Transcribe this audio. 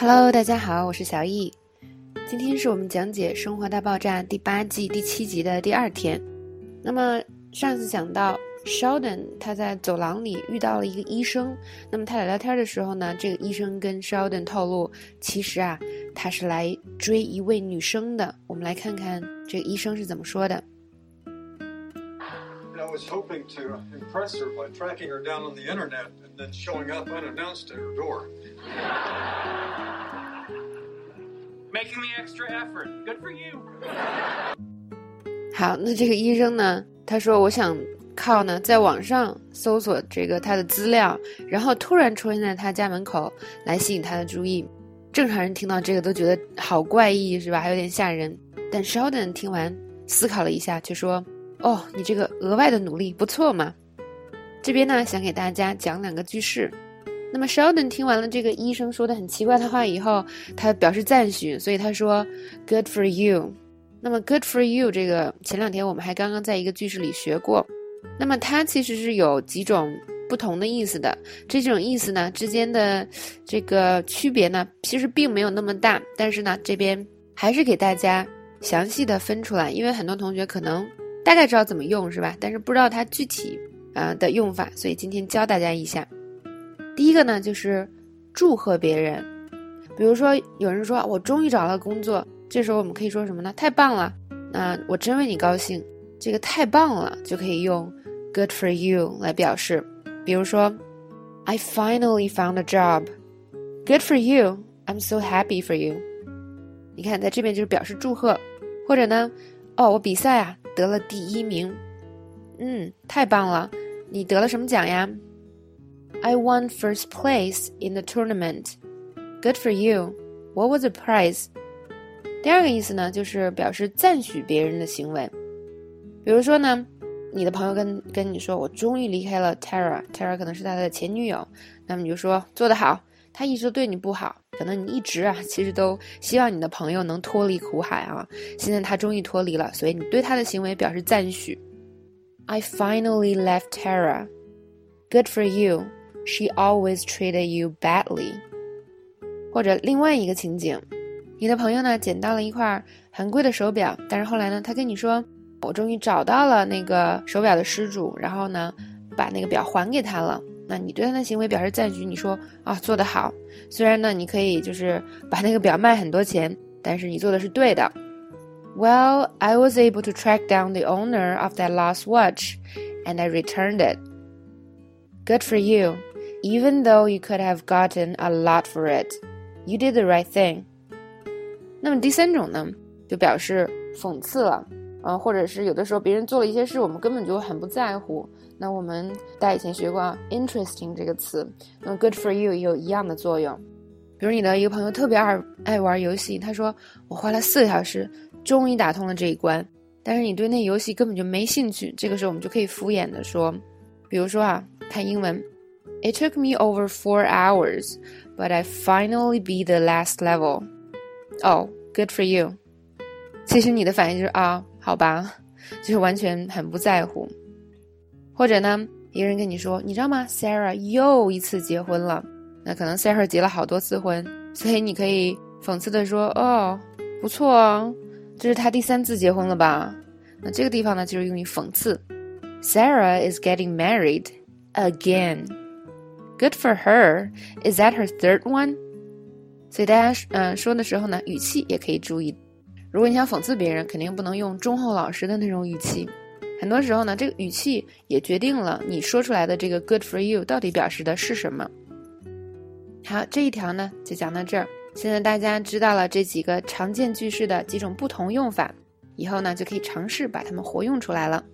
Hello，大家好，我是小易。今天是我们讲解《生活大爆炸》第八季第七集的第二天。那么上次讲到 Sheldon 他在走廊里遇到了一个医生，那么他俩聊天的时候呢，这个医生跟 Sheldon 透露，其实啊他是来追一位女生的。我们来看看这个医生是怎么说的。I was hoping to impress her by tracking her down on the internet and then showing up unannounced at her door. Making the extra effort. Good for you. 好，那这个医生呢？他说：“我想靠呢，在网上搜索这个他的资料，然后突然出现在他家门口，来吸引他的注意。正常人听到这个都觉得好怪异，是吧？还有点吓人。但 Sheldon 听完，思考了一下，却说。”哦，你这个额外的努力不错嘛。这边呢，想给大家讲两个句式。那么 Sheldon 听完了这个医生说的很奇怪的话以后，他表示赞许，所以他说 “Good for you”。那么 “Good for you” 这个前两天我们还刚刚在一个句式里学过。那么它其实是有几种不同的意思的。这种意思呢之间的这个区别呢，其实并没有那么大。但是呢，这边还是给大家详细的分出来，因为很多同学可能。大概知道怎么用是吧？但是不知道它具体啊的用法，所以今天教大家一下。第一个呢，就是祝贺别人。比如说，有人说我终于找到工作，这时候我们可以说什么呢？太棒了！那我真为你高兴。这个太棒了就可以用 “good for you” 来表示。比如说，I finally found a job. Good for you! I'm so happy for you. 你看，在这边就是表示祝贺，或者呢，哦，我比赛啊。得了第一名，嗯，太棒了！你得了什么奖呀？I won first place in the tournament. Good for you. What was the prize? 第二个意思呢，就是表示赞许别人的行为。比如说呢，你的朋友跟跟你说：“我终于离开了 Tara，Tara 可能是他的前女友。”那么你就说：“做得好。”他一直都对你不好，可能你一直啊，其实都希望你的朋友能脱离苦海啊。现在他终于脱离了，所以你对他的行为表示赞许。I finally left Tara. Good for you. She always treated you badly. 或者另外一个情景，你的朋友呢捡到了一块很贵的手表，但是后来呢，他跟你说，我终于找到了那个手表的失主，然后呢，把那个表还给他了。那你对他的行为表示赞许，你说啊做得好。虽然呢，你可以就是把那个表卖很多钱，但是你做的是对的。Well, I was able to track down the owner of that lost watch, and I returned it. Good for you. Even though you could have gotten a lot for it, you did the right thing. 那么第三种呢，就表示讽刺了，啊，或者是有的时候别人做了一些事，我们根本就很不在乎。那我们大家以前学过 “interesting” 这个词，那 “good for you” 也有一样的作用。比如你的一个朋友特别爱爱玩游戏，他说我花了四个小时，终于打通了这一关，但是你对那游戏根本就没兴趣。这个时候我们就可以敷衍的说，比如说啊，看英文 ，It took me over four hours, but I finally beat the last level. Oh, good for you. 其实你的反应就是啊，好吧，就是完全很不在乎。或者呢，一个人跟你说，你知道吗？Sarah 又一次结婚了。那可能 Sarah 结了好多次婚，所以你可以讽刺的说：“哦，不错哦，这是他第三次结婚了吧？”那这个地方呢，就是用于讽刺。Sarah is getting married again. Good for her. Is that her third one? 所以大家嗯说的时候呢，语气也可以注意。如果你想讽刺别人，肯定不能用忠厚老实的那种语气。很多时候呢，这个语气也决定了你说出来的这个 “good for you” 到底表示的是什么。好，这一条呢就讲到这儿。现在大家知道了这几个常见句式的几种不同用法，以后呢就可以尝试把它们活用出来了。